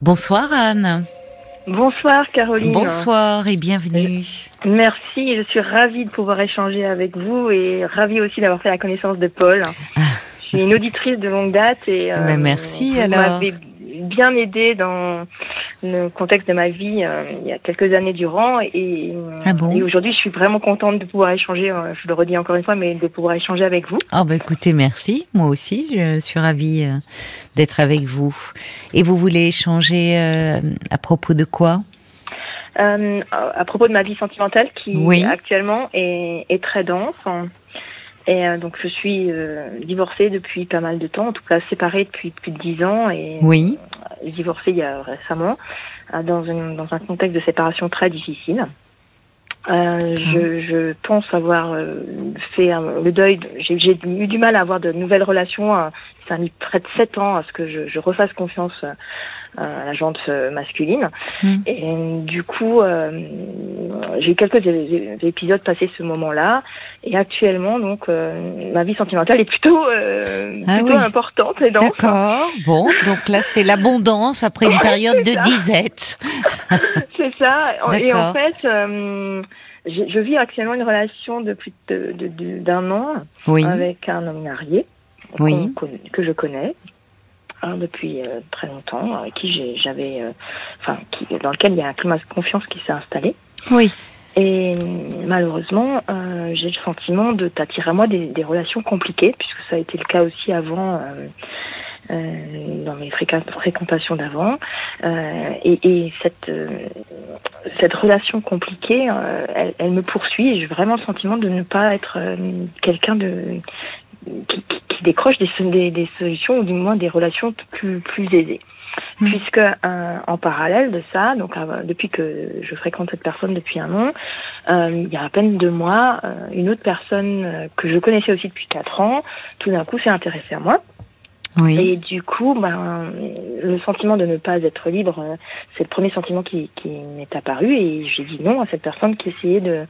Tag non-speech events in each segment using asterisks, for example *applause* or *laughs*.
Bonsoir Anne. Bonsoir Caroline. Bonsoir et bienvenue. Merci, je suis ravie de pouvoir échanger avec vous et ravie aussi d'avoir fait la connaissance de Paul. Ah. Je suis une auditrice de longue date et Ben, merci, vous alors. m'avez bien aidé dans le contexte de ma vie euh, il y a quelques années durant et, Ah bon et aujourd'hui je suis vraiment contente de pouvoir échanger, euh, je le redis encore une fois, mais de pouvoir échanger avec vous. Ah bah écoutez, merci. Moi aussi, je suis ravie euh, d'être avec vous. Et vous voulez échanger euh, à propos de quoi? Euh, à propos de ma vie sentimentale qui Oui. actuellement est, est très dense. Et euh, donc je suis euh, divorcée depuis pas mal de temps, en tout cas séparée depuis plus de dix ans et Oui. euh, divorcée il y a récemment euh, dans, une, dans un contexte de séparation très difficile. Euh, je, je pense avoir euh, fait le deuil. de- J'ai eu du mal à avoir de nouvelles relations. euh, ça a mis près de sept ans à ce que je, je refasse confiance euh, à la jante euh, masculine. Mm. Et euh, du coup, euh, j'ai eu quelques épisodes passés ce moment-là. Et actuellement, donc, euh, ma vie sentimentale est plutôt, euh, Ah plutôt oui. importante et dense. D'accord. Bon, donc là c'est l'abondance après une période de ça. disette. *laughs* C'est ça. Et en fait, euh, je, je vis actuellement une relation de plus de- de- de- d'un an Oui. avec un homme marié Oui. que je connais hein, depuis euh, très longtemps, avec qui j'avais, euh, enfin, qui, dans lequel il y a un climat de confiance qui s'est installé. Oui. Et malheureusement, euh, j'ai le sentiment de t'attirer à moi des, des relations compliquées, puisque ça a été le cas aussi avant, euh, euh, dans mes fréquent- fréquentations d'avant. Euh, et et cette, euh, cette relation compliquée, euh, elle, elle me poursuit et j'ai vraiment le sentiment de ne pas être euh, quelqu'un de qui, qui- qui décroche des, so- des, des solutions ou du moins des relations plus, plus aisées. Mm. Puisque euh, en parallèle de ça, donc euh, depuis que je fréquente cette personne depuis un an, euh, il y a à peine deux mois, une autre personne que je connaissais aussi depuis quatre ans, tout d'un coup s'est intéressée à moi. Oui. Et du coup, ben, le sentiment de ne pas être libre, c'est le premier sentiment qui, qui m'est apparu et j'ai dit non à cette personne qui essayait de,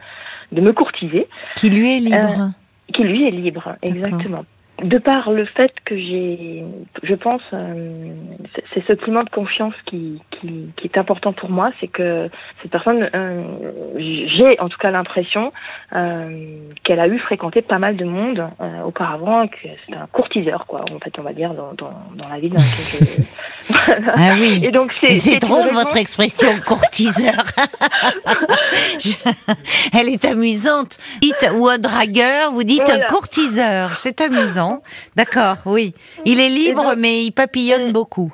de me courtiser, Qui lui est libre. Qui lui est libre, exactement. De par le fait que j'ai, je pense, euh, c'est- ce climat de confiance qui, qui, qui est important pour moi, c'est que cette personne, euh, j'ai en tout cas l'impression euh, qu'elle a eu fréquenté pas mal de monde auparavant, que c'est un courtiseur, quoi, en fait, on va dire, dans, dans, dans la vie dans laquelle je... *laughs* Voilà. Ah oui. Et donc C'est drôle votre expression *laughs* courtiseur. *laughs* Je- Elle est amusante. Dites ou un dragueur, vous dites Voilà. un courtiseur. C'est amusant. D'accord, oui. Il est libre, donc- mais il papillonne beaucoup.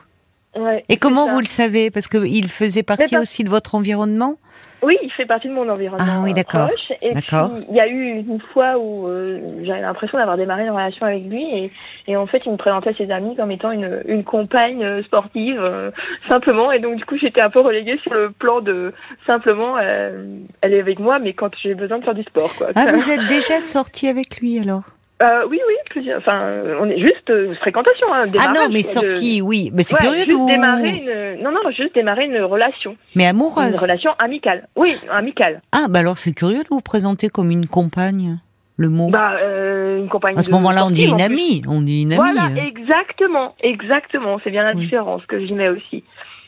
Ouais, Et comment ça. vous le savez? Parce qu'il faisait partie pas- aussi de votre environnement? Oui, il fait partie de mon environnement Ah oui, euh, d'accord. Et puis, il y a eu une fois où euh, j'avais l'impression d'avoir démarré une relation avec lui et, et en fait, il me présentait ses amis comme étant une, une compagne euh, sportive, euh, simplement. Et donc, du coup, j'étais un peu reléguée sur le plan de simplement, euh, elle est avec moi, mais quand j'ai besoin de faire du sport, quoi. Ah, vous êtes déjà sorti avec lui alors? Euh, oui, oui, plusieurs. Enfin, on est juste euh, fréquentation, hein, Ah non, mais quoi, de- sorti, oui. Mais c'est Ouais, curieux de juste vous... démarrer une... Non, non, juste démarrer une relation. Mais Une amoureuse. relation amicale. Oui, amicale. Ah, bah alors c'est curieux de vous présenter comme une compagne. Le mot. Bah, euh, une compagne à ce moment-là, on dit une amie. On dit une amie. Voilà, exactement, exactement. C'est bien la Oui. différence que j'y mets aussi.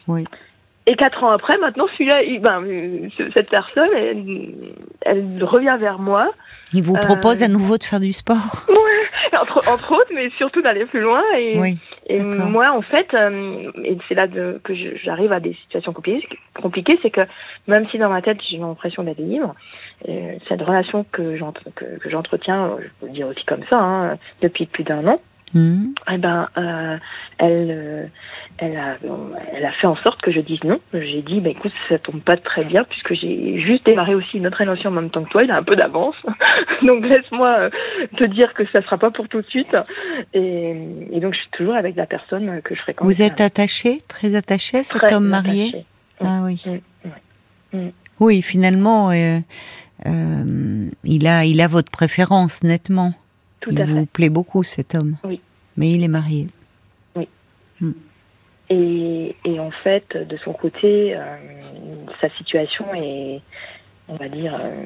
Oui. Et quatre ans après, maintenant, celui-là, il- ben, ce- cette personne, elle, elle revient vers moi, Il vous Euh, propose à nouveau de faire du sport. entre, entre autres, mais surtout d'aller plus loin. Et, Oui. et moi, en fait, euh, et c'est là de- que j'arrive à des situations compliquées, compliquées, c'est que même si dans ma tête, j'ai l'impression d'être libre, euh, cette relation que j'ent- que, que j'entretiens, je peux le dire aussi comme ça, hein, depuis plus d'un an, Hmm. eh ben, euh, elle, euh, elle, a, elle a fait en sorte que je dise non. J'ai dit, bah, écoute, ça tombe pas très bien puisque j'ai juste démarré aussi une autre relation en même temps que toi. Il a un peu d'avance, *laughs* donc laisse-moi euh, te dire que ça sera pas pour tout de suite. Et, et donc, je suis toujours avec la personne que je fréquente. Vous êtes attaché, très attaché à cet Très homme marié attachée. Ah oui. Mm, mm. Oui, finalement, euh, il a, il a votre préférence nettement. Tout il à vous fait. plaît beaucoup cet homme. Oui. Mais il est marié. Et, et en fait, de son côté, euh, sa situation est, on va dire, euh,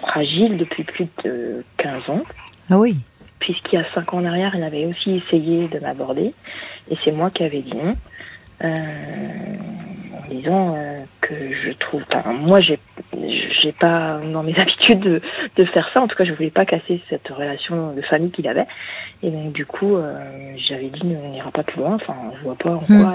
fragile depuis plus de 15 ans. Ah oui. puisqu'il y a cinq ans en arrière, il avait aussi essayé de m'aborder, et c'est moi qui avais dit non. En disant que je trouve. Enfin, moi, j'ai j'ai pas dans mes *laughs* habitudes de, de, faire ça. En tout cas, je voulais pas casser cette relation de famille qu'il avait. Et donc, du coup, j'avais dit, on n'ira pas plus loin. Enfin, je vois pas en hmm. quoi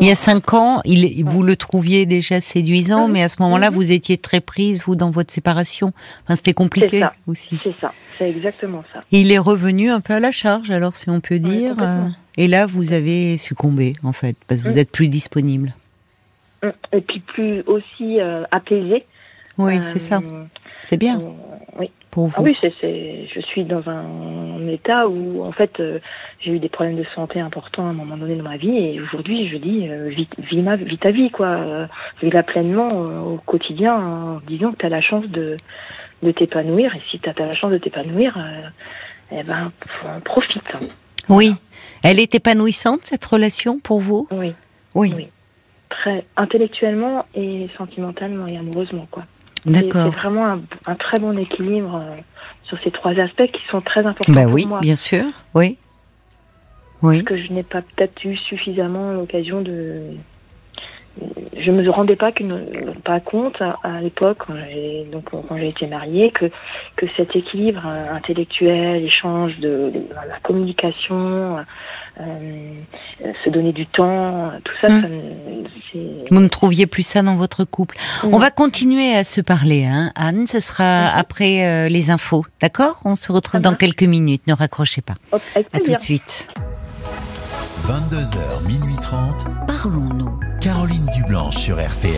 il y a cinq ans, il, vous le trouviez déjà séduisant, mais à ce moment-là, vous étiez très prise, vous, dans votre séparation. Enfin, c'était compliqué aussi. C'est ça, c'est exactement ça. il est revenu un peu à la charge, alors, si on peut dire. Euh, et là, vous avez succombé, en fait, parce que vous êtes plus disponible. Et puis plus aussi euh, apaisé. Oui, c'est ça. Euh, c'est bien. oui. Pour vous. Ah oui, c'est, je suis dans un, état où, en fait, euh, j'ai eu des problèmes de santé importants à un moment donné dans ma vie, et aujourd'hui, je dis, euh, vis, ma, vis ta vie, quoi. Euh, vis-la pleinement euh, au quotidien, en disant que tu as la chance de, de t'épanouir, et si tu as la chance de t'épanouir, eh ben, profite. Oui. Elle est épanouissante, cette relation, pour vous? Oui. Oui. oui. Très intellectuellement et sentimentalement et amoureusement, quoi. D'accord. C'est vraiment un, très bon équilibre euh, sur ces trois aspects qui sont très importants bah pour oui, bien sûr, oui. Oui. Parce que je n'ai pas peut-être eu suffisamment l'occasion de. Je me rendais pas, pas compte à, l'époque, quand j'ai donc quand j'ai été mariée, que que cet équilibre euh, intellectuel, échange de, de la communication, euh, se donner du temps, tout ça, mmh. ça Vous ne trouviez plus ça dans votre couple. On va continuer à se parler, hein, Anne. Ce sera après euh, les infos, d'accord? On se retrouve dans quelques minutes. Ne raccrochez pas. à tout de suite. 22h, minuit 30. Parlons-nous. Caroline Dublanche sur RTN.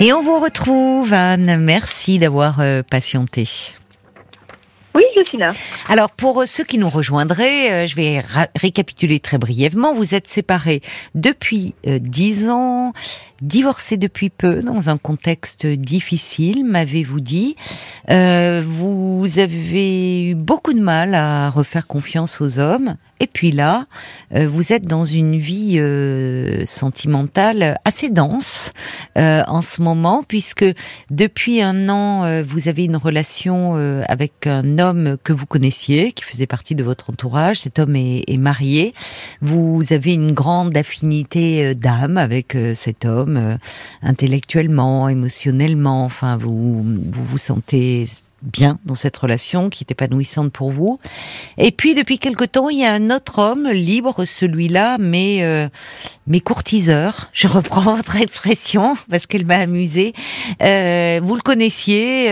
Et on vous retrouve, Anne. Merci d'avoir euh, patienté. Oui, je suis là. Alors, pour ceux qui nous rejoindraient, euh, je vais récapituler très brièvement. Vous êtes séparés depuis euh, dix ans divorcé depuis peu, dans un contexte difficile, m'avez-vous dit. Euh, vous avez eu beaucoup de mal à refaire confiance aux hommes. Et puis là, euh, vous êtes dans une vie euh, sentimentale assez dense en ce moment, puisque depuis un an, vous avez une relation avec un homme que vous connaissiez, qui faisait partie de votre entourage. Cet homme est, est marié. Vous avez une grande affinité d'âme avec cet homme euh, intellectuellement, émotionnellement. Enfin, vous, vous sentez bien dans cette relation qui est épanouissante pour vous. Et puis depuis quelque temps, il y a un autre homme libre, celui-là, mais euh, mais courtiseur. Je reprends *laughs* votre expression parce qu'elle m'a amusée. Euh, vous le connaissiez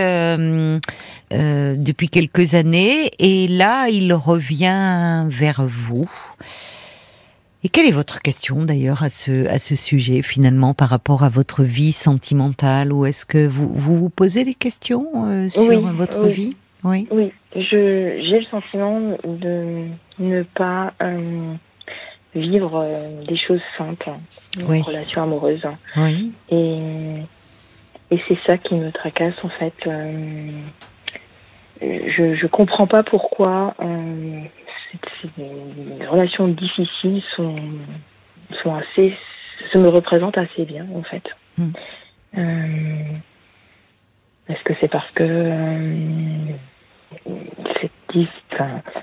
depuis quelques années et là, il revient vers vous. Et quelle est votre question d'ailleurs à ce, à ce sujet finalement par rapport à votre vie sentimentale Ou est-ce que vous, vous, posez des questions euh, sur votre vie? Oui. Oui, j'ai le sentiment de ne pas euh, vivre euh, des choses simples, une relation amoureuse. Oui. Et, et c'est ça qui me tracasse en fait. je ne comprends pas pourquoi les relations difficiles sont, sont assez, se me représentent assez bien en fait. Hmm. Euh, est-ce que c'est parce que euh,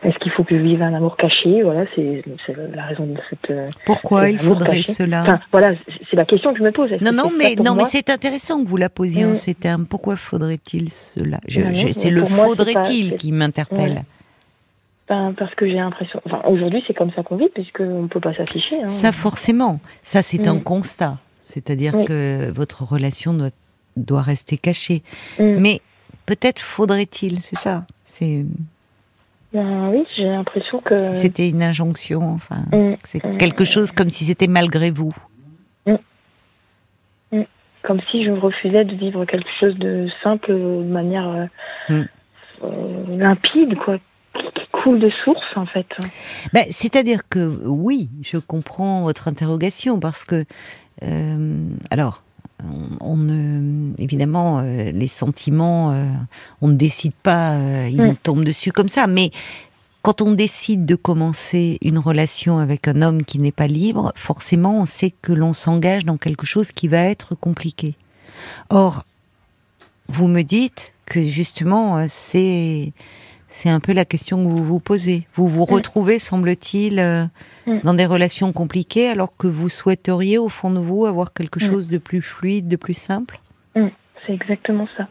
est-ce qu'il faut que je vive un amour caché? Voilà, c'est la raison de cette. Euh, Pourquoi il faudrait cela? Voilà, c'est la question que je me pose. Non, non, mais non, mais c'est intéressant que vous la posiez en hmm. ces termes. Pourquoi faudrait-il cela? C'est le faudrait-il qui m'interpelle. Ben, parce que j'ai l'impression. Enfin, aujourd'hui, c'est comme ça qu'on vit, puisqu'on ne peut pas s'afficher. Hein. Ça, forcément. Ça, c'est un mm. constat. C'est-à-dire que votre relation doit, doit rester cachée. Mm. Mais peut-être faudrait-il, c'est ça. C'est. Ben, oui, j'ai l'impression que. Si c'était une injonction, enfin. Mm. C'est quelque chose comme si c'était malgré vous. Comme si je refusais de vivre quelque chose de simple de manière euh, euh, limpide, quoi coule de source en fait. Ben, C'est-à-dire que oui, je comprends votre interrogation parce que euh, alors on, ne, évidemment, euh, les sentiments, euh, on ne décide pas, ils nous tombent dessus comme ça. Mais quand on décide de commencer une relation avec un homme qui n'est pas libre, forcément, on sait que l'on s'engage dans quelque chose qui va être compliqué. Or, vous me dites que justement, c'est C'est un peu la question que vous vous posez. Vous vous Mm. retrouvez, semble-t-il, euh, Mm. dans des relations compliquées alors que vous souhaiteriez, au fond de vous, avoir quelque Mm. chose de plus fluide, de plus simple? C'est exactement ça.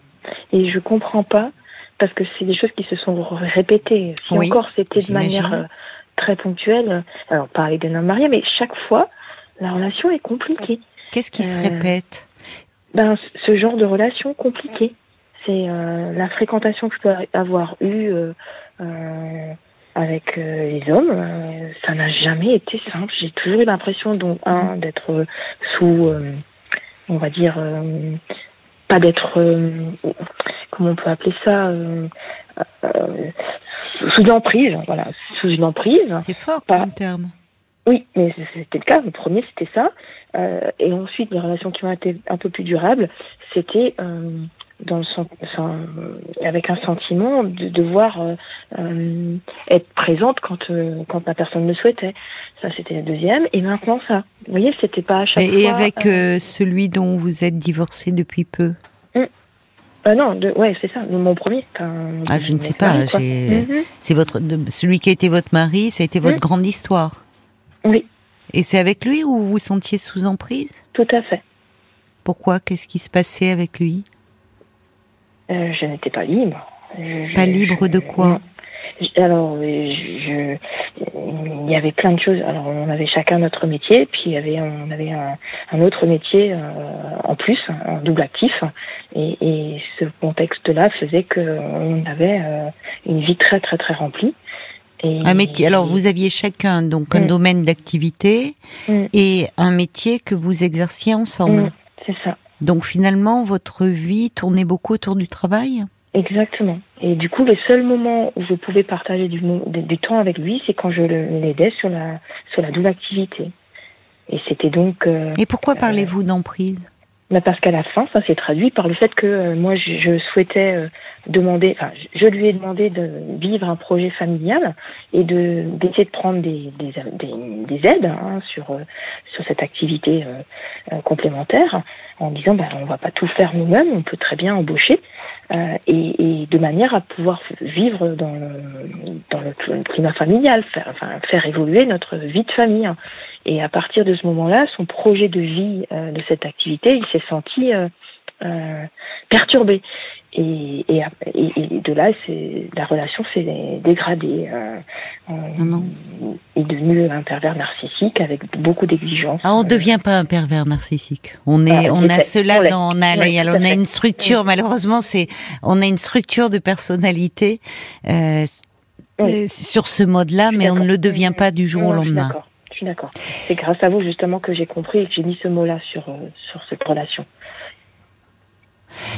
Et je comprends pas parce que c'est des choses qui se sont répétées. Si Oui, encore c'était de manière euh, très ponctuelle, alors parler d'un homme marié, mais chaque fois la relation est compliquée. Qu'est-ce qui se Euh, répète? Ben ce genre de relation compliquée, c'est euh, la fréquentation que je peux avoir eue euh, euh, avec euh, les hommes. euh, ça n'a jamais été simple. J'ai toujours eu l'impression, donc un d'être euh, sous, on va dire, pas d'être, comment on peut appeler ça, sous une emprise, voilà, sous une emprise. C'est fort pas- comme terme. Oui, mais c'était le cas. Le premier, c'était ça. Et ensuite, les relations qui ont été un peu plus durables, c'était dans le sen- sen- avec un sentiment de devoir euh, euh, être présente quand euh, quand la personne le souhaitait. Ça, c'était la deuxième. Et maintenant, ça. Vous voyez, c'était pas à chaque Et, fois. et avec euh, euh, celui dont vous êtes divorcé depuis peu? Euh, non, de, ouais, c'est ça. Mon premier. Ah, je ne sais pas, Mhm. C'est votre celui qui a été votre mari, ça a été votre Mm. grande histoire. Oui, Et c'est avec lui où vous vous sentiez sous emprise? Tout à fait. Pourquoi? Qu'est-ce qui se passait avec lui? Euh, je n'étais pas libre. Je- Pas je- libre de quoi Alors, euh, je, il y avait plein de choses. Alors, on avait chacun notre métier, puis il y avait, on avait un, un autre métier euh, en plus, en double actif. Et, et ce contexte-là faisait qu'on avait euh, une vie très, très, très remplie. Et, Un métier. Alors vous aviez chacun donc un Mm. domaine d'activité Mm. et un métier que vous exerciez ensemble. Mm, C'est ça. Donc finalement votre vie tournait beaucoup autour du travail? Exactement. Et du coup, le seul moment où je pouvais partager du, temps avec lui, c'est quand je l'aidais sur la, sur la double activité. Et c'était donc... euh, Et pourquoi parlez-vous d'emprise? Bah parce qu'à la fin, ça s'est traduit par le fait que euh, moi, je, je souhaitais euh, demander, enfin, je, lui ai demandé de vivre un projet familial et de d'essayer de prendre des, des, des, des aides hein, sur euh, sur cette activité euh, euh, complémentaire, en disant, bah, on va pas tout faire nous-mêmes, on peut très bien embaucher euh, et, et de manière à pouvoir vivre dans le, dans le cl- climat familial, faire, enfin, faire évoluer notre vie de famille. hein. Et à partir de ce moment-là, son projet de vie euh, de cette activité, il s'est senti euh, euh, perturbé. Et, et, et- de là, la relation s'est dégradée. Euh, on- Non, est devenu un pervers narcissique avec beaucoup d'exigences. Ah, on ne devient pas un pervers narcissique. On est, Ah, on a cela On dans, on a, Oui, on a une structure. Malheureusement, c'est, on a une structure de personnalité euh, Oui. euh, sur ce mode-là, mais on ne le devient pas du jour non, au lendemain. Je suis d'accord. C'est grâce à vous justement que j'ai compris et que j'ai mis ce mot-là sur euh, sur cette relation.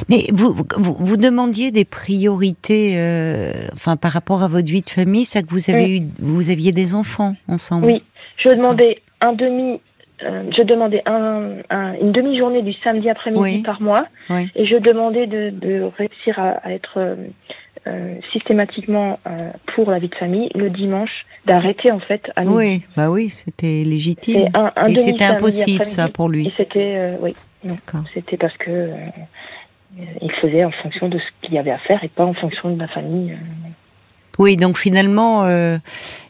Mais vous, vous, vous demandiez des priorités, euh, enfin par rapport à votre vie de famille, ça que vous avez eu, vous aviez des enfants ensemble. Oui, je demandais un demi, euh, je demandais un, un- une demi-journée du samedi après-midi Oui. par mois, Oui. et je demandais de, de réussir à, à être euh, systématiquement pour la vie de famille le dimanche, d'arrêter en fait à midi. Oui, bah oui, c'était légitime. Un, Et c'était impossible ça pour Et lui. c'était, oui, D'accord. c'était parce que il faisait en fonction de ce qu'il y avait à faire et pas en fonction de la famille. euh. Oui, donc finalement, euh,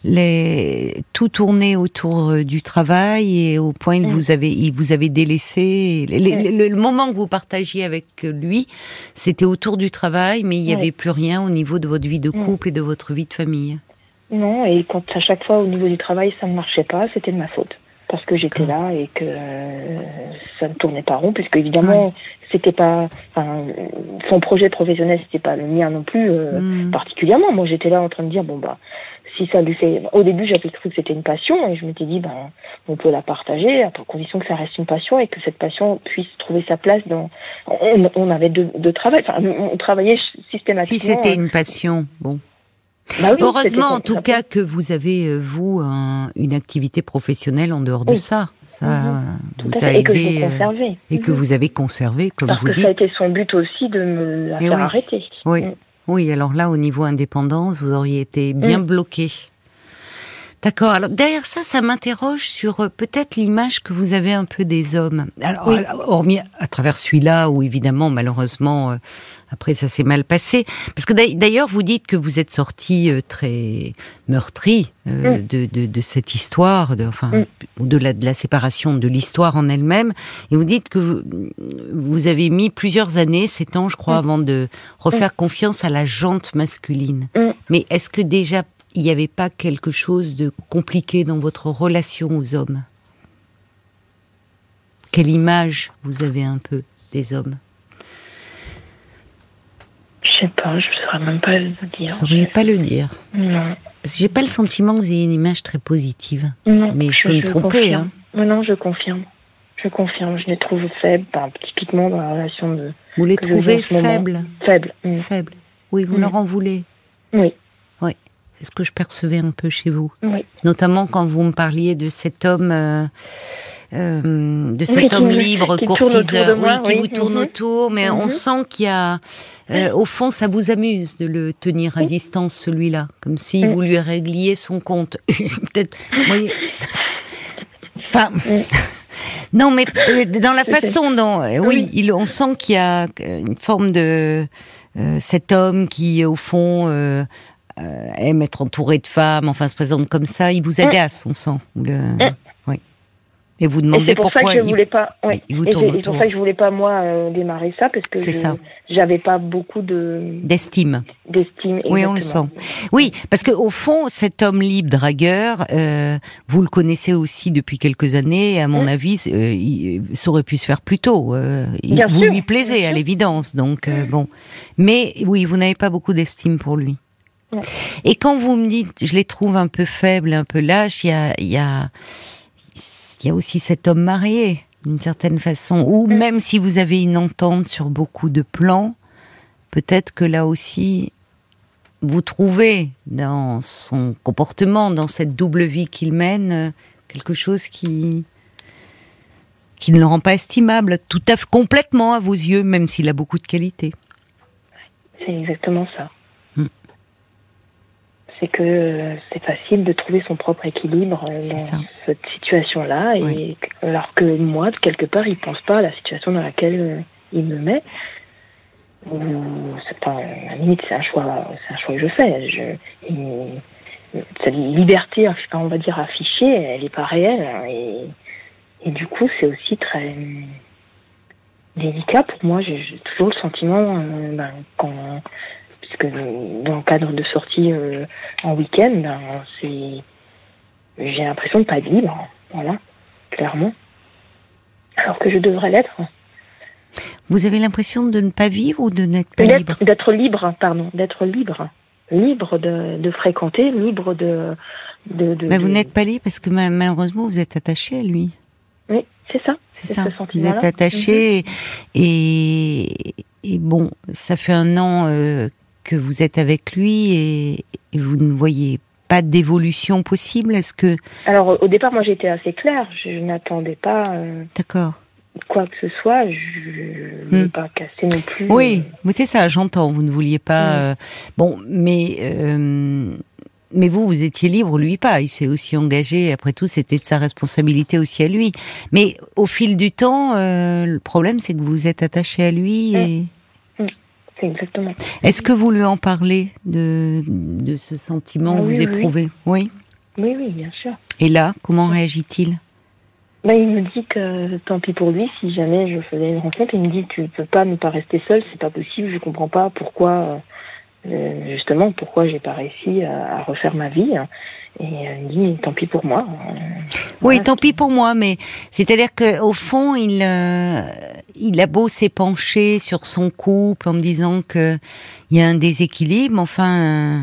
les... tout tournait autour euh, du travail et au point il Mm. vous avait, il vous avait délaissé. Les- les- le, le moment que vous partagiez avec lui, c'était autour du travail, mais il n'y Oui. avait plus rien au niveau de votre vie de Mm. couple et de votre vie de famille. Non, et quand à chaque fois au niveau du travail ça ne marchait pas, c'était de ma faute. Parce que j'étais là et que euh, ça ne tournait pas rond, puisque évidemment, c'était pas. Enfin, son projet professionnel, c'était pas le mien non plus euh, Mm. particulièrement. Moi, j'étais là en train de dire bon bah, si ça lui fait. Au début, j'avais cru que c'était une passion et je m'étais dit ben, on peut la partager à condition que ça reste une passion et que cette passion puisse trouver sa place dans. On, on avait deux, deux travail. Enfin, on travaillait systématiquement. Si c'était une passion, bon. Bah oui, Heureusement, en tout cas, que vous avez, euh, vous, un- une activité professionnelle en dehors de Oui. ça. Ça Mhm. vous à a fait, et que aidé. euh, et que Mhm. vous avez conservé, comme Parce vous que dites. ça a été son but aussi de me la faire oui. arrêter. Oui. Mm. Oui, alors là, au niveau indépendance, vous auriez été bien bloqué. D'accord. Alors derrière ça, ça m'interroge sur euh, peut-être l'image que vous avez un peu des hommes. Alors, Oui. euh, hormis à travers celui-là, où évidemment, malheureusement, euh, après ça s'est mal passé. Parce que d'ail- d'ailleurs, vous dites que vous êtes sorti euh, très meurtri euh, Mm. de, de, de cette histoire, de, enfin, Mm. au-delà de la séparation de l'histoire en elle-même. Et vous dites que vous, vous avez mis plusieurs années, sept ans, je crois, Mm. avant de refaire confiance à la jante masculine. Mais est-ce que déjà il n'y avait pas quelque chose de compliqué dans votre relation aux hommes? Quelle image vous avez un peu des hommes? Je sais pas, je ne saurais même pas vous Vous dire. ne sauriez pas le dire. Non. J'ai pas le sentiment que vous ayez une image très positive. non. Mais je peux me tromper, hein. Non, non, je confirme. Je confirme. Je les trouve faibles, ben, typiquement dans la relation de Vous les je trouvez faibles faibles. Mm. Faibles. Oui, vous Mm. leur en voulez. Oui, C'est ce que je percevais un peu chez vous. oui. Notamment quand vous me parliez de cet homme, euh, euh, de cet homme me- libre, qui courtiseur, de moi, oui, qui oui. vous tourne Mhm. autour, mais on Mhm. sent qu'il y a, euh, au fond, ça vous amuse de le tenir à distance, celui-là, comme si vous lui régliez son compte. *laughs* Peut-être, voyez. Enfin. *laughs* Non, mais dans la façon dont, oui, il, on sent qu'il y a une forme de euh, cet homme qui, au fond, euh, aime être entouré de femmes, enfin se présente comme ça, il vous agace, on sent. Le... Mm. Oui. Et vous Et demandez c'est pour ça pourquoi que je il- voulais pas. ouais. oui, il vous Et tourne c'est c'est autour. pour ça que je voulais pas moi euh, démarrer ça parce que C'est je- j'avais pas beaucoup de d'estime. d'estime. Oui, on le exactement. Oui, parce que au fond, cet homme libre dragueur, euh, vous le connaissez aussi depuis quelques années. Et à mon Mm. avis, euh, il, ça aurait pu se faire plus tôt. euh, Bien vous sûr, lui plaisez à l'évidence, donc euh, Mm. bon. Mais oui, vous n'avez pas beaucoup d'estime pour lui. Ouais. Et quand vous me dites, je les trouve un peu faibles, un peu lâches, il y a, il y a, il y a aussi cet homme marié, d'une certaine façon. Ou Mm. même si vous avez une entente sur beaucoup de plans, peut-être que là aussi, vous trouvez dans son comportement, dans cette double vie qu'il mène, euh, quelque chose qui qui ne le rend pas estimable, tout à fait complètement à vos yeux, même s'il a beaucoup de qualités. C'est exactement ça. C'est que euh, c'est facile de trouver son propre équilibre euh, dans ça. cette situation-là, et alors que moi, de quelque part, il pense pas à la situation dans laquelle euh, il me met. C'est pas, à la limite, c'est un choix, c'est un choix que je fais. Je, et- cette liberté, on va dire affichée, elle est pas réelle, hein, et, et du coup, c'est aussi très délicat pour moi. J'ai j'ai toujours le sentiment, euh, ben, quand, puisque dans le cadre de sorties euh, en week-end, ben, c'est, j'ai l'impression de pas être libre, voilà, clairement. Alors que je devrais l'être. Vous avez l'impression de ne pas vivre ou de n'être pas libre D'être, libre, pardon, d'être libre, libre de, de fréquenter, libre de, de, de- Mais vous n'êtes pas libre parce que ma- malheureusement vous êtes attaché à lui. Oui, c'est ça. C'est ça. ce Vous êtes attaché et, et bon, ça fait un an euh, que vous êtes avec lui et, et vous ne voyez pas d'évolution possible? Est-ce que Alors au départ, moi j'étais assez claire. Je, n'attendais pas euh, d'accord quoi que ce soit. Je ne veux Hmm. pas casser non plus. Oui, mais c'est ça, j'entends. Vous ne vouliez pas. Mm. euh, bon, mais euh, mais vous, vous étiez libre, lui pas. Il s'est aussi engagé. Après tout, c'était de sa responsabilité aussi à lui. Mais au fil du temps, euh, le problème, c'est que vous êtes attaché à lui. Et C'est exactement. est-ce que vous lui en parlez de de ce sentiment que oui, vous éprouvez? Oui. Oui, oui, bien sûr. Et là, comment réagit-il? Bah, il me dit que tant pis pour lui, si jamais je faisais une rencontre, il me dit tu peux pas ne pas rester seul, c'est pas possible, je comprends pas pourquoi, euh, justement, pourquoi j'ai pas réussi à, à refaire ma vie. hein. Et euh, il dit tant pis pour moi. Euh, Oui, tant pis pour moi, mais c'est-à-dire que au fond, il euh, il a beau s'épancher sur son couple en me disant que il y a un déséquilibre, enfin un,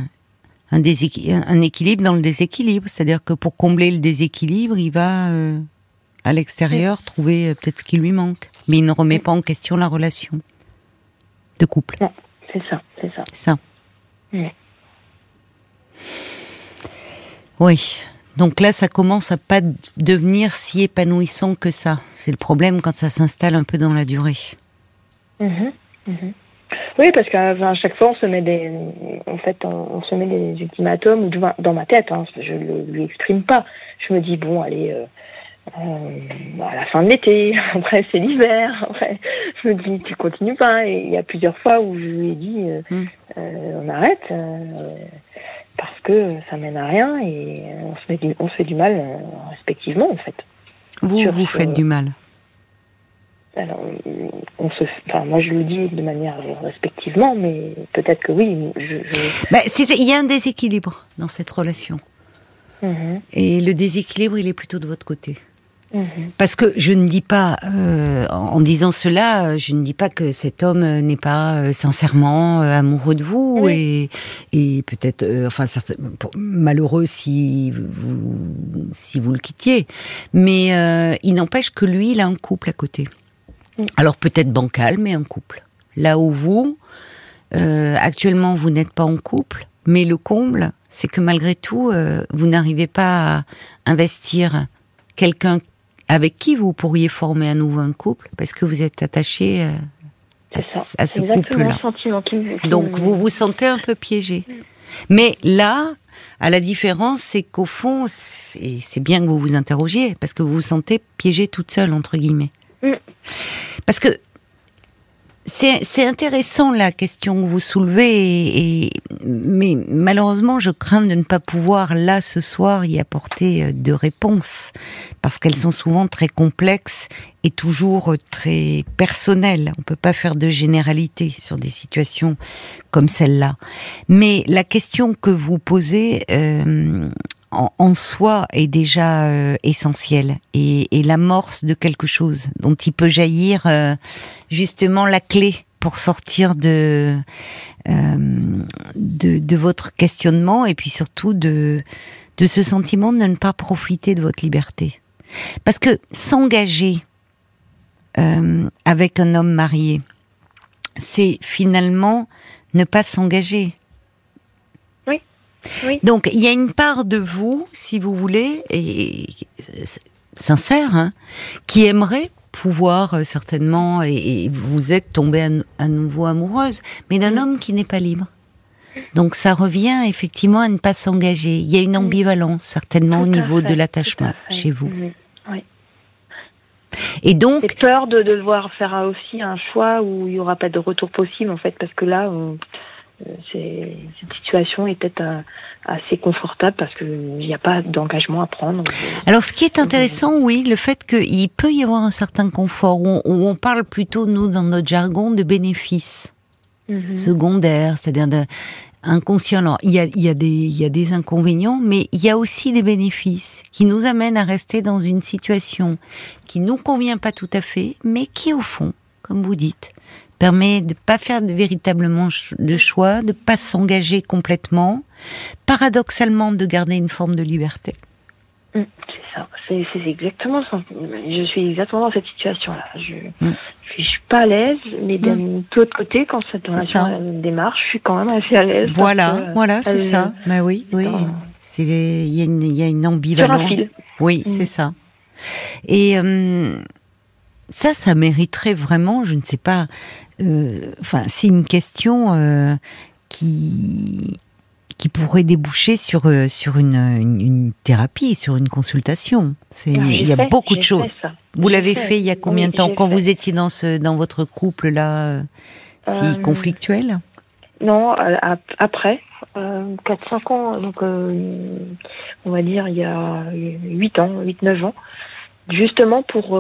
un, déséqui- un équilibre dans le déséquilibre, c'est-à-dire que pour combler le déséquilibre, il va euh, à l'extérieur trouver euh, peut-être ce qui lui manque, mais il ne remet pas en question la relation de couple. C'est ça, c'est ça. Ça. Oui. Oui. Donc là, ça commence à pas devenir si épanouissant que ça. C'est le problème quand ça s'installe un peu dans la durée. Mhm, mhm. Oui, parce qu'à chaque fois, on se met des, en fait, on, se met des ultimatums dans ma tête. Hein, je ne lui exprime pas. Je me dis bon, allez, euh, euh, à la fin de l'été, *laughs* après c'est l'hiver. Après, je me dis tu continues pas. Et il y a plusieurs fois où je lui ai dit euh, hmm. on arrête parce que ça mène à rien et on se, met du, on se fait du mal respectivement en fait. Vous vous faites du mal. Alors, on se, enfin, moi je le dis de manière respectivement, mais peut-être que oui. Je, bah, il y a un déséquilibre dans cette relation. Mhm. Et le déséquilibre, il est plutôt de votre côté. Mhm. Parce que je ne dis pas, euh, en disant cela, je ne dis pas que cet homme n'est pas euh, sincèrement euh, amoureux de vous et, et peut-être, enfin, malheureux si vous, si vous le quittiez. Mais il n'empêche que lui, il a un couple à côté. Alors peut-être bancal, mais en couple. Là où vous, euh, actuellement, vous n'êtes pas en couple, mais le comble, c'est que malgré tout, euh, vous n'arrivez pas à investir quelqu'un avec qui vous pourriez former à nouveau un couple, parce que vous êtes attaché euh, à, ce couple-là. Donc vous vous sentez un peu piégé. Mais là, à la différence, c'est qu'au fond, c'est bien que vous vous interrogiez, parce que vous vous sentez piégé toute seule, entre guillemets. Mm. Parce que c'est intéressant la question que vous soulevez, et, mais malheureusement, je crains de ne pas pouvoir là ce soir y apporter euh, de réponses parce qu'elles sont souvent très complexes et toujours très personnelles. On peut pas faire de généralité sur des situations comme celle-là. Mais la question que vous posez, euh, en, soi est déjà euh, essentiel. Et, l'amorce de quelque chose dont il peut jaillir euh, justement la clé pour sortir de, euh, de, de votre questionnement et puis surtout de de ce sentiment de ne pas profiter de votre liberté. Parce que s'engager avec un homme marié c'est finalement ne pas s'engager donc il y a une part de vous, si vous voulez, et sincère, hein, qui aimerait pouvoir euh, certainement, et, vous êtes tombée à, nouveau amoureuse, mais d'un homme qui n'est pas libre. Donc ça revient effectivement à ne pas s'engager. Il y a une ambivalence certainement au niveau de l'attachement chez vous. Oui. Et donc, j'ai peur de devoir faire aussi un choix où il n'y aura pas de retour possible en fait, parce que là, on, cette situation est peut-être euh, assez confortable parce qu'il n'y a pas d'engagement à prendre. Alors, ce qui est intéressant, oui, le fait qu'il peut y avoir un certain confort, où on, parle plutôt, nous, dans notre jargon, de bénéfices mhm. secondaires, c'est-à-dire inconscients. Alors, il y, a, il, y a des, il y a des inconvénients, mais il y a aussi des bénéfices qui nous amènent à rester dans une situation qui nous convient pas tout à fait, mais qui, au fond, comme vous dites, permet de pas faire de, véritablement de choix, de pas s'engager complètement, paradoxalement de garder une forme de liberté. Mm, c'est ça, c'est exactement ça. Je suis exactement dans cette situation-là. Je, mm. je, suis pas à l'aise, mais d'un mm. autre côté, quand cette relation démarre, je suis quand même assez à l'aise. Voilà, voilà, c'est ça. Bah oui, oui. Il y, a une, y a une ambivalence. Oui, c'est ça. Et euh, ça, ça mériterait vraiment, je ne sais pas, euh, enfin, c'est une question euh, qui qui pourrait déboucher sur euh, sur une, une, thérapie, sur une consultation. C'est il y a beaucoup de choses. Vous l'avez fait. il y a combien de temps quand vous étiez dans ce dans votre couple là si conflictuel? Non, après 4-5 ans, donc on va dire il y a 8 ans, 8-9 ans, justement pour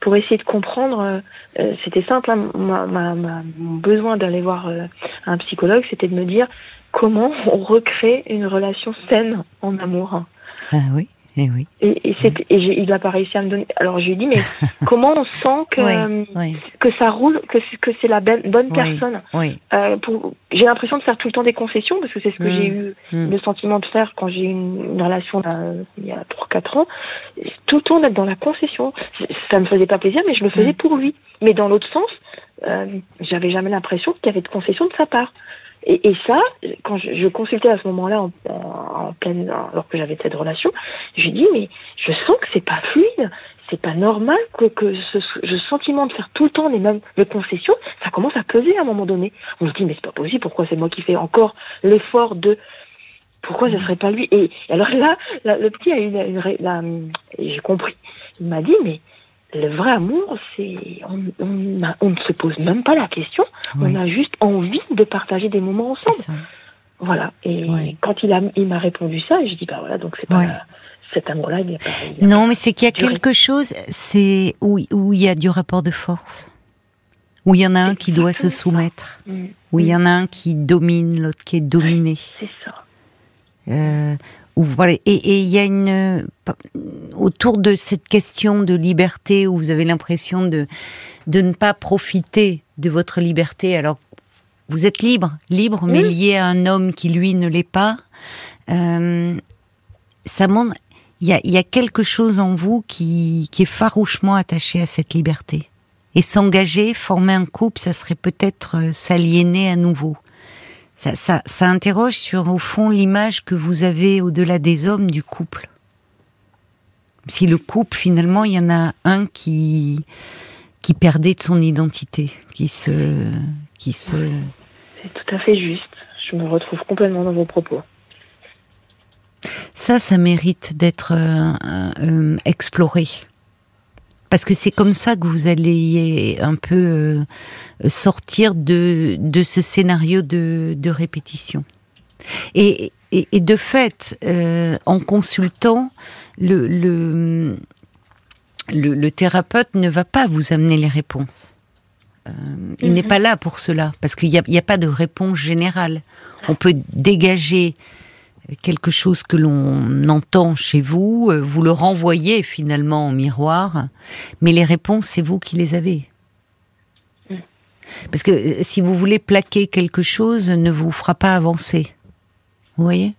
pour essayer de comprendre. Euh, euh, c'était simple, hein, ma, ma, mon besoin d'aller voir euh, un psychologue, c'était de me dire comment on recrée une relation saine en amour. Ah oui. Eh oui. Et, et, et il a pas réussi à me donner. Alors je lui ai dit mais *laughs* comment on sent que que ça roule, que que c'est la bonne, personne? Euh, pour... J'ai l'impression de faire tout le temps des concessions parce que c'est ce que j'ai mm. eu mm. le sentiment de faire quand j'ai eu une, relation il y a 3-4 ans. Tout le temps d'être dans la concession. Ça me faisait pas plaisir, mais je le faisais mm. pour lui. Mais dans l'autre sens, euh, j'avais jamais l'impression qu'il y avait de concession de sa part. Et, et, ça, quand je, je, consultais à ce moment-là, en, en, pleine, alors que j'avais cette relation, je lui dis mais je sens que c'est pas fluide, c'est pas normal que, que ce, ce, sentiment de faire tout le temps les mêmes les concessions, ça commence à peser à un moment donné. On se dit mais c'est pas possible, pourquoi c'est moi qui fais encore l'effort de pourquoi ce serait pas lui? Et, alors là, le petit a eu une, j'ai compris. Il m'a dit mais le vrai amour, c'est on, on, on, ne se pose même pas la question, on a juste envie de partager des moments ensemble. Voilà. Et quand il a il m'a répondu ça, j'ai dit bah voilà donc c'est pas cet amour-là, il n'y a pas. non, mais c'est qu'il y a quelque chose, c'est où, où il y a du rapport de force, où il y en a un qui doit se soumettre, mm. où il y en a un qui domine, l'autre qui est dominé. c'est ça. Euh, voilà, et il y a une autour de cette question de liberté où vous avez l'impression de de ne pas profiter de votre liberté. Alors vous êtes libre, libre, mais lié à un homme qui lui ne l'est pas. Euh, ça montre il y a, quelque chose en vous qui, est farouchement attaché à cette liberté. Et s'engager, former un couple, ça serait peut-être euh, s'aliéner à nouveau. Ça, ça, ça interroge sur, au fond, l'image que vous avez au-delà des hommes du couple. Si le couple, finalement, il y en a un qui, qui perdait de son identité, qui se, qui se. C'est tout à fait juste. Je me retrouve complètement dans vos propos. Ça, ça mérite d'être euh, euh, exploré. Parce que c'est comme ça que vous allez un peu euh, sortir de, de ce scénario de, de répétition. Et, et, de fait, en consultant, le, le, le, thérapeute ne va pas vous amener les réponses. il n'est mhm. pas là pour cela, parce qu'il n'y a, a, pas de réponse générale. On peut dégager quelque chose que l'on entend chez vous, euh, vous le renvoyez finalement en miroir, mais les réponses, c'est vous qui les avez. Parce que euh, si vous voulez plaquer quelque chose, ne vous fera pas avancer. Vous voyez?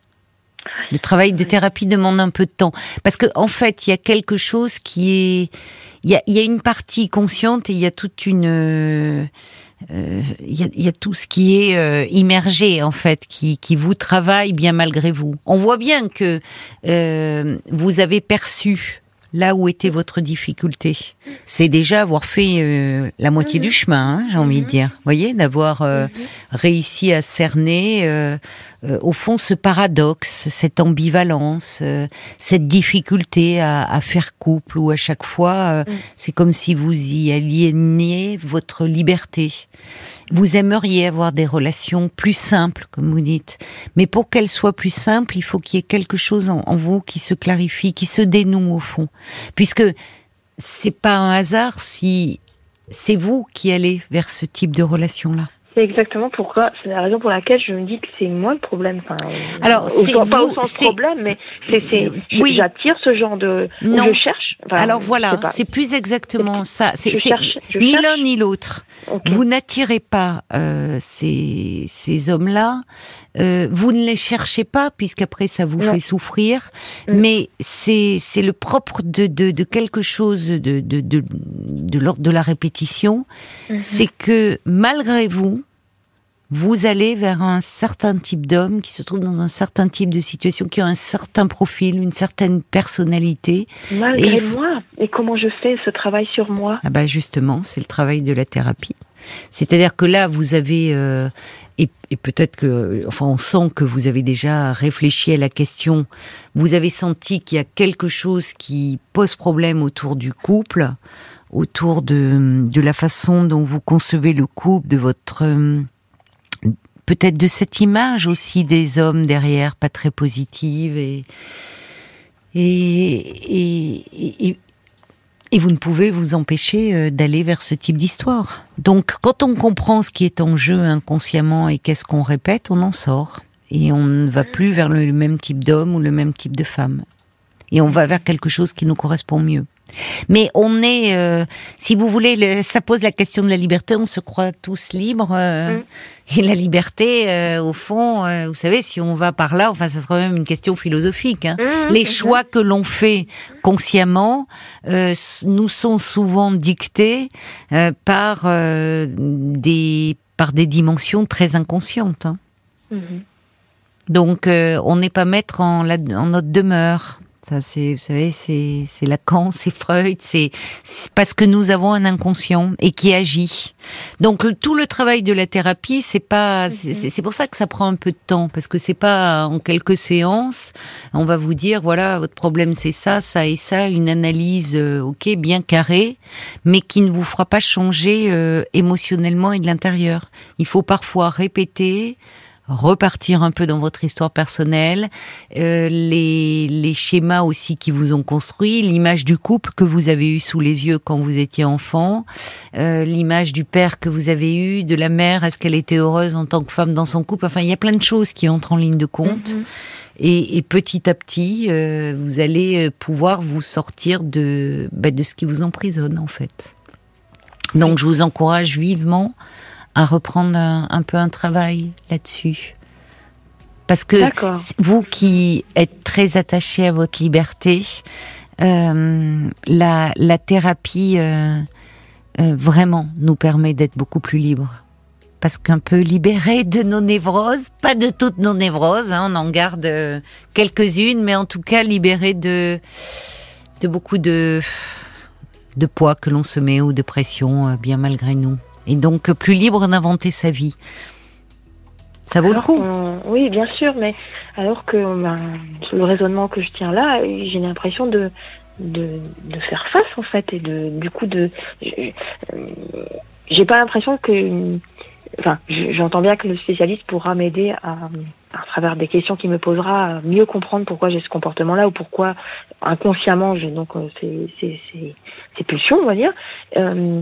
Le travail de thérapie demande un peu de temps. Parce qu'en en fait, il y a quelque chose qui est... Il y a, y a, une partie consciente et il y a toute une il euh, y, a, tout ce qui est euh, immergé en fait, qui, qui, vous travaille bien malgré vous. On voit bien que euh, vous avez perçu là où était votre difficulté. C'est déjà avoir fait la moitié du mhm. chemin, hein, j'ai envie de mhm. dire. Vous voyez, d'avoir mhm. réussi à cerner euh, au fond ce paradoxe, cette ambivalence, euh, cette difficulté à, faire couple où à chaque fois euh, mm. c'est comme si vous y aliéniez votre liberté. Vous aimeriez avoir des relations plus simples, comme vous dites, mais pour qu'elles soient plus simples, il faut qu'il y ait quelque chose en, en vous qui se clarifie, qui se dénoue au fond, puisque c'est pas un hasard si c'est vous qui allez vers ce type de relation-là. C'est exactement pourquoi, c'est la raison pour laquelle je me dis que c'est moi le problème. Enfin, Alors, c'est pas au sens problème, mais c'est, c'est, oui. j'attire ce genre de, non. je cherche. Alors voilà, c'est plus exactement ça. C'est, ni l'un ni l'autre. Vous n'attirez pas euh, ces, ces hommes-là. Euh, vous ne les cherchez pas puisqu'après ça vous fait souffrir. Mm. Mais c'est, c'est le propre de, de, de quelque chose de, de, de, de l'ordre de la répétition. Mm-hmm. C'est que malgré vous, vous allez vers un certain type d'homme qui se trouve dans un certain type de situation, qui a un certain profil, une certaine personnalité. Malgré et moi. Et comment je fais ce travail sur moi? Ah bah justement, c'est le travail de la thérapie. C'est-à-dire que là, vous avez euh, et, et peut-être que, enfin, on sent que vous avez déjà réfléchi à la question. Vous avez senti qu'il y a quelque chose qui pose problème autour du couple, autour de, de la façon dont vous concevez le couple, de votre peut-être de cette image aussi des hommes derrière, pas très positive et et, et, vous ne pouvez vous empêcher euh, d'aller vers ce type d'histoire. Donc, quand on comprend ce qui est en jeu inconsciemment et qu'est-ce qu'on répète, on en sort. Et on ne va plus vers le même type d'homme ou le même type de femme. Et on va vers quelque chose qui nous correspond mieux. Mais on est, euh, si vous voulez, ça pose la question de la liberté. On se croit tous libres. Euh, mm. Et la liberté, euh, au fond, vous savez, si on va par là, enfin, ça sera même une question philosophique. Hein. Mm, Les choix que l'on fait consciemment nous sont souvent dictés par des par des dimensions très inconscientes. Hein. Mm-hmm. Donc, on n'est pas maître en, en notre demeure. Ça, c'est, vous savez, c'est, c'est Lacan, c'est Freud, c'est, parce que nous avons un inconscient et qui agit. Donc tout le travail de la thérapie, c'est pas, c'est, c'est pour ça que ça prend un peu de temps, parce que c'est pas en quelques séances, on va vous dire voilà, votre problème c'est ça, ça et ça, une analyse, euh, ok, bien carrée, mais qui ne vous fera pas changer euh, émotionnellement et de l'intérieur. Il faut parfois répéter repartir un peu dans votre histoire personnelle, euh, les, les schémas aussi qui vous ont construit, l'image du couple que vous avez eu sous les yeux quand vous étiez enfant, euh, l'image du père que vous avez eu, de la mère, est-ce qu'elle était heureuse en tant que femme dans son couple? Enfin, il y a plein de choses qui entrent en ligne de compte. Mhm. Et, et petit à petit, euh, vous allez euh, pouvoir vous sortir de, bah, de ce qui vous emprisonne en fait. Donc, je vous encourage vivement à reprendre un, un peu un travail là-dessus. Parce que vous qui êtes très attaché à votre liberté, euh, la, la thérapie euh, euh, vraiment nous permet d'être beaucoup plus libres. Parce qu'un peu libéré de nos névroses, pas de toutes nos névroses, hein, on en garde quelques-unes, mais en tout cas libéré de, de beaucoup de, de poids que l'on se met ou de pression, bien malgré nous. Et donc euh, plus libre d'inventer sa vie. Ça vaut Alors le coup. Oui, bien sûr, mais alors que ben, sur le raisonnement que je tiens là, j'ai l'impression de, de de faire face en fait et de du coup de euh, j'ai pas l'impression que enfin je- j'entends bien que le spécialiste pourra m'aider à à travers des questions qu'il me posera à mieux comprendre pourquoi j'ai ce comportement là ou pourquoi inconsciemment j'ai donc euh, ces ces ces ces pulsions on va dire euh,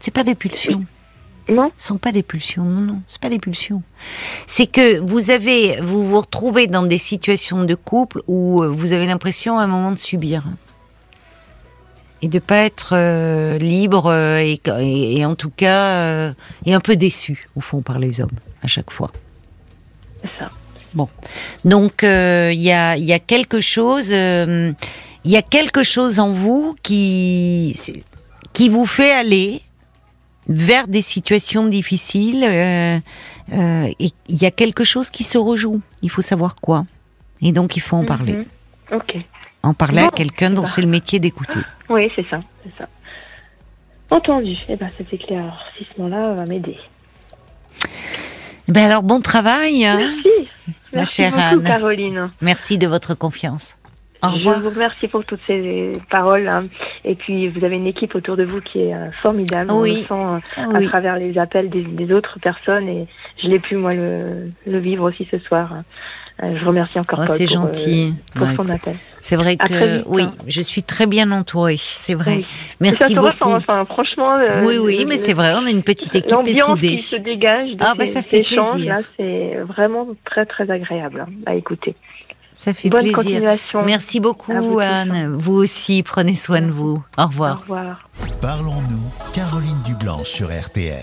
C'est pas des pulsions. non Ce sont pas des pulsions. Non, non, c'est pas des pulsions. C'est que vous avez, vous vous retrouvez dans des situations de couple où euh, vous avez l'impression à un moment de subir et de pas être euh, libre euh, et, et- et en tout cas euh, et un peu déçu au fond par les hommes à chaque fois. ça Donc euh, il y a y a quelque chose il y a quelque chose en vous qui qui vous fait aller vers des situations difficiles euh, euh, et il y a quelque chose qui se rejoue. Il faut savoir quoi. Et donc il faut en parler. Mhm. ok En parler à quelqu'un dont c'est le métier d'écouter. Oui, c'est ça, c'est ça. Entendu. Eh ben, cet éclaircissement-là va m'aider. Ben alors bon travail. hein. Merci. Ma Merci chère beaucoup, Anne. Caroline. Merci de votre confiance. Au Je vous remercie pour toutes ces paroles. hein. Et puis, vous avez une équipe autour de vous qui est euh, formidable. On Oui. le sent euh, Ah à oui. travers les appels des, des autres personnes. Et je l'ai pu, moi, le, le vivre aussi ce soir. Euh, je remercie encore Oh, c'est pour, euh, gentil. pour Ouais. son appel. C'est vrai que vite, oui, hein. je suis très bien entourée. C'est vrai. Oui. ça Merci se beaucoup. ressent, enfin, franchement. oui, oui, le- mais c'est vrai, on a une petite équipe L'ambiance qui se dégage de Ah, ces bah, ça fait échanges, plaisir. là, c'est vraiment très très agréable hein, à écouter. Ça fait Bonne plaisir. continuation. Merci beaucoup, vous tous. Anne. Vous aussi, prenez soin de vous. Au Au revoir. revoir. Parlons-nous, Caroline Dublanche sur RTL.